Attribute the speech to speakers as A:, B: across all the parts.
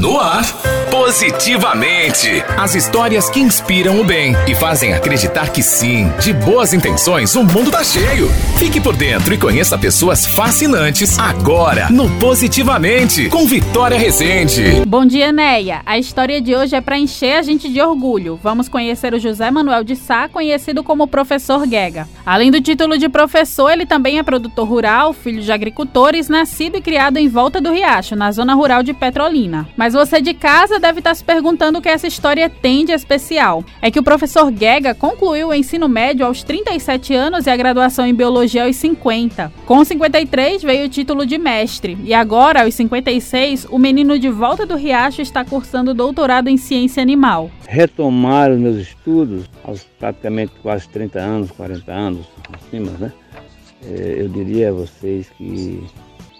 A: No ar, positivamente. As histórias que inspiram o bem e fazem acreditar que sim, de boas intenções, o mundo tá cheio. Fique por dentro e conheça pessoas fascinantes agora no Positivamente, com Vitória Rezende.
B: Bom dia, Neia. A história de hoje é para encher a gente de orgulho. Vamos conhecer o José Manuel de Sá, conhecido como Professor Guega. Além do título de professor, ele também é produtor rural, filho de agricultores, nascido e criado em Volta do Riacho, na zona rural de Petrolina. Mas você de casa deve estar se perguntando o que essa história tem de especial. É que o professor Guega concluiu o ensino médio aos 37 anos e a graduação em biologia aos 50. Com 53 veio o título de mestre e agora, aos 56, o menino de Volta do Riacho está cursando doutorado em ciência animal.
C: Retomar os meus estudos aos praticamente quase 30 anos, 40 anos, acima, né? É, eu diria a vocês que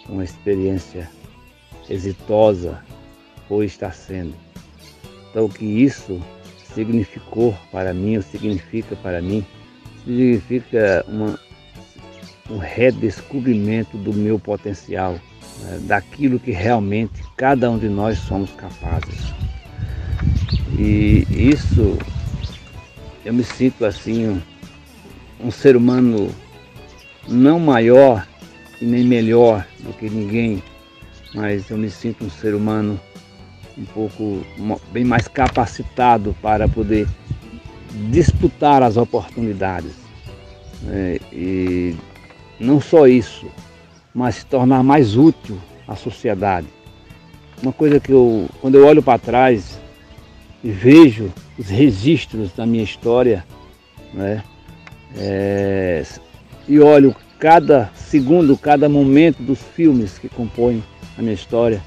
C: uma experiência exitosa foi estar sendo. Então, o que isso significou para mim, ou significa para mim, significa uma, um redescobrimento do meu potencial, né, daquilo que realmente cada um de nós somos capazes. E isso, eu me sinto assim, um, um ser humano não maior e nem melhor do que ninguém, mas eu me sinto um ser humano um pouco bem mais capacitado para poder disputar as oportunidades. Né? E não só isso, mas se tornar mais útil à sociedade. Uma coisa que eu, quando eu olho para trás e vejo os registros da minha história, né? É, e olho cada segundo, cada momento dos filmes que compõem a minha história,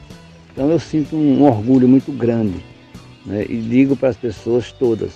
C: então eu sinto um orgulho muito grande né? e digo para as pessoas todas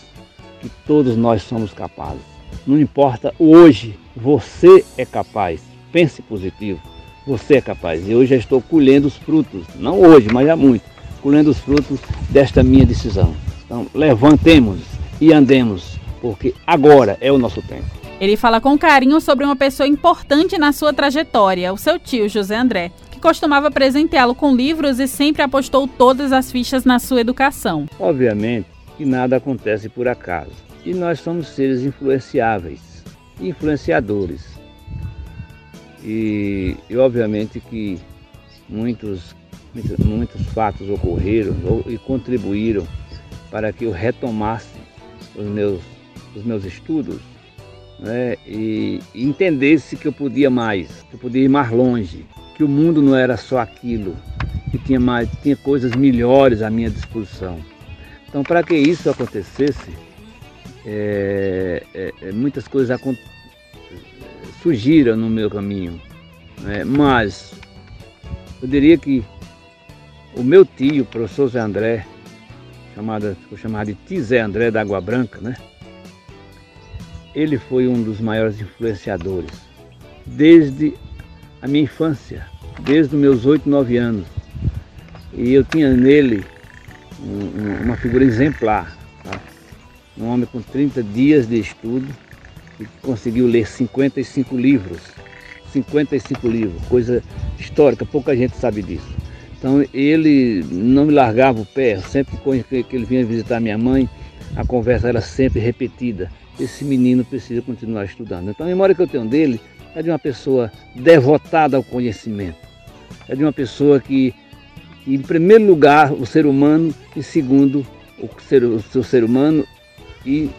C: que todos nós somos capazes. Não importa hoje, você é capaz. Pense positivo, você é capaz. E hoje já estou colhendo os frutos, não hoje, mas há muito, colhendo os frutos desta minha decisão. Então levantemos e andemos, porque agora é o nosso tempo.
B: Ele fala com carinho sobre uma pessoa importante na sua trajetória, o seu tio José André que costumava presenteá-lo com livros e sempre apostou todas as fichas na sua educação.
C: Obviamente que nada acontece por acaso e nós somos seres influenciáveis, influenciadores. E, e obviamente que muitos, muitos, muitos fatos ocorreram e contribuíram para que eu retomasse os meus, os meus estudos né, e, e entendesse que eu podia mais, que eu podia ir mais longe que o mundo não era só aquilo, que tinha mais, tinha coisas melhores à minha disposição. Então, para que isso acontecesse, é, é, é muitas coisas surgiram no meu caminho, né? mas eu diria que o meu tio, o professor Zé André, chamado, ficou chamado de Tio Zé André da Água Branca, né? ele foi um dos maiores influenciadores, desde a minha infância, desde os meus 8, 9 anos. E eu tinha nele um, uma figura exemplar. Tá? Um homem com 30 dias de estudo e que conseguiu ler 55 livros. 55 livros, coisa histórica, pouca gente sabe disso. Então ele não me largava o pé, sempre que ele vinha visitar minha mãe, a conversa era sempre repetida. Esse menino precisa continuar estudando. Então a memória que eu tenho dele é de uma pessoa devotada ao conhecimento. É de uma pessoa que, em primeiro lugar, o ser humano, e segundo, o, ser, o seu ser humano e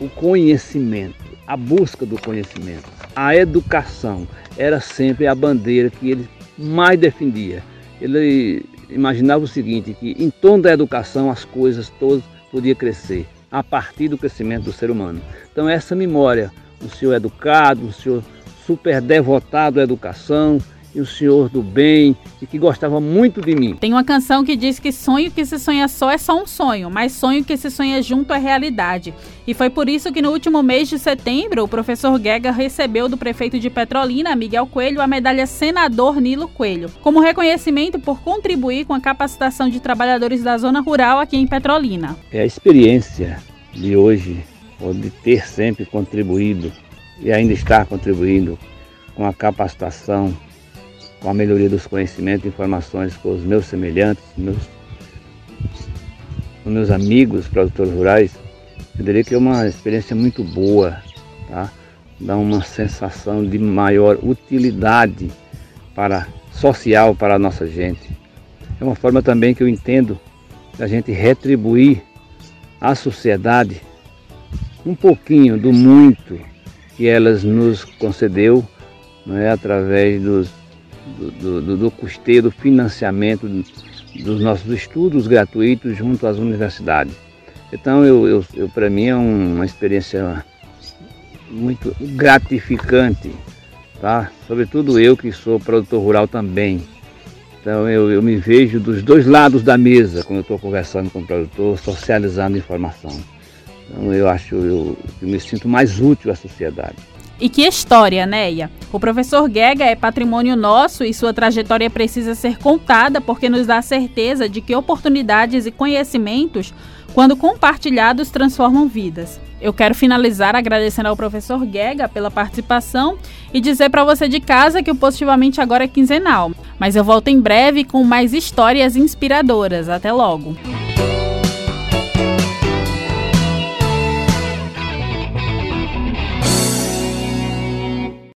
C: o conhecimento, a busca do conhecimento. A educação era sempre a bandeira que ele mais defendia. Ele imaginava o seguinte, que em torno da educação as coisas todas podiam crescer, a partir do crescimento do ser humano. Então essa memória, o senhor educado, o senhor super devotado à educação e o senhor do bem e que gostava muito de mim.
B: Tem uma canção que diz que sonho que se sonha só é só um sonho, mas sonho que se sonha junto é realidade. E foi por isso que no último mês de setembro, o professor Guega recebeu do prefeito de Petrolina, Miguel Coelho, a medalha Senador Nilo Coelho, como reconhecimento por contribuir com a capacitação de trabalhadores da zona rural aqui em Petrolina.
C: É a experiência de hoje, ou de ter sempre contribuído e ainda está contribuindo com a capacitação, com a melhoria dos conhecimentos e informações com os meus semelhantes, meus, com meus amigos produtores rurais, eu diria que é uma experiência muito boa, tá? Dá uma sensação de maior utilidade para social para a nossa gente. É uma forma também que eu entendo da gente retribuir à sociedade um pouquinho do muito que elas nos concedeu, não é através do, do, do custeio, do financiamento dos nossos estudos gratuitos junto às universidades. Então, eu, eu, eu para mim é uma experiência muito gratificante, tá? Sobretudo eu que sou produtor rural também. Então eu, eu me vejo dos dois lados da mesa quando eu estou conversando com o produtor, socializando informação. Então eu acho eu, eu me sinto mais útil à sociedade.
B: E que história, Neia? O professor Gega é patrimônio nosso e sua trajetória precisa ser contada porque nos dá certeza de que oportunidades e conhecimentos, quando compartilhados, transformam vidas. Eu quero finalizar agradecendo ao professor Gega pela participação e dizer para você de casa que o Positivamente agora é quinzenal. Mas eu volto em breve com mais histórias inspiradoras. Até logo!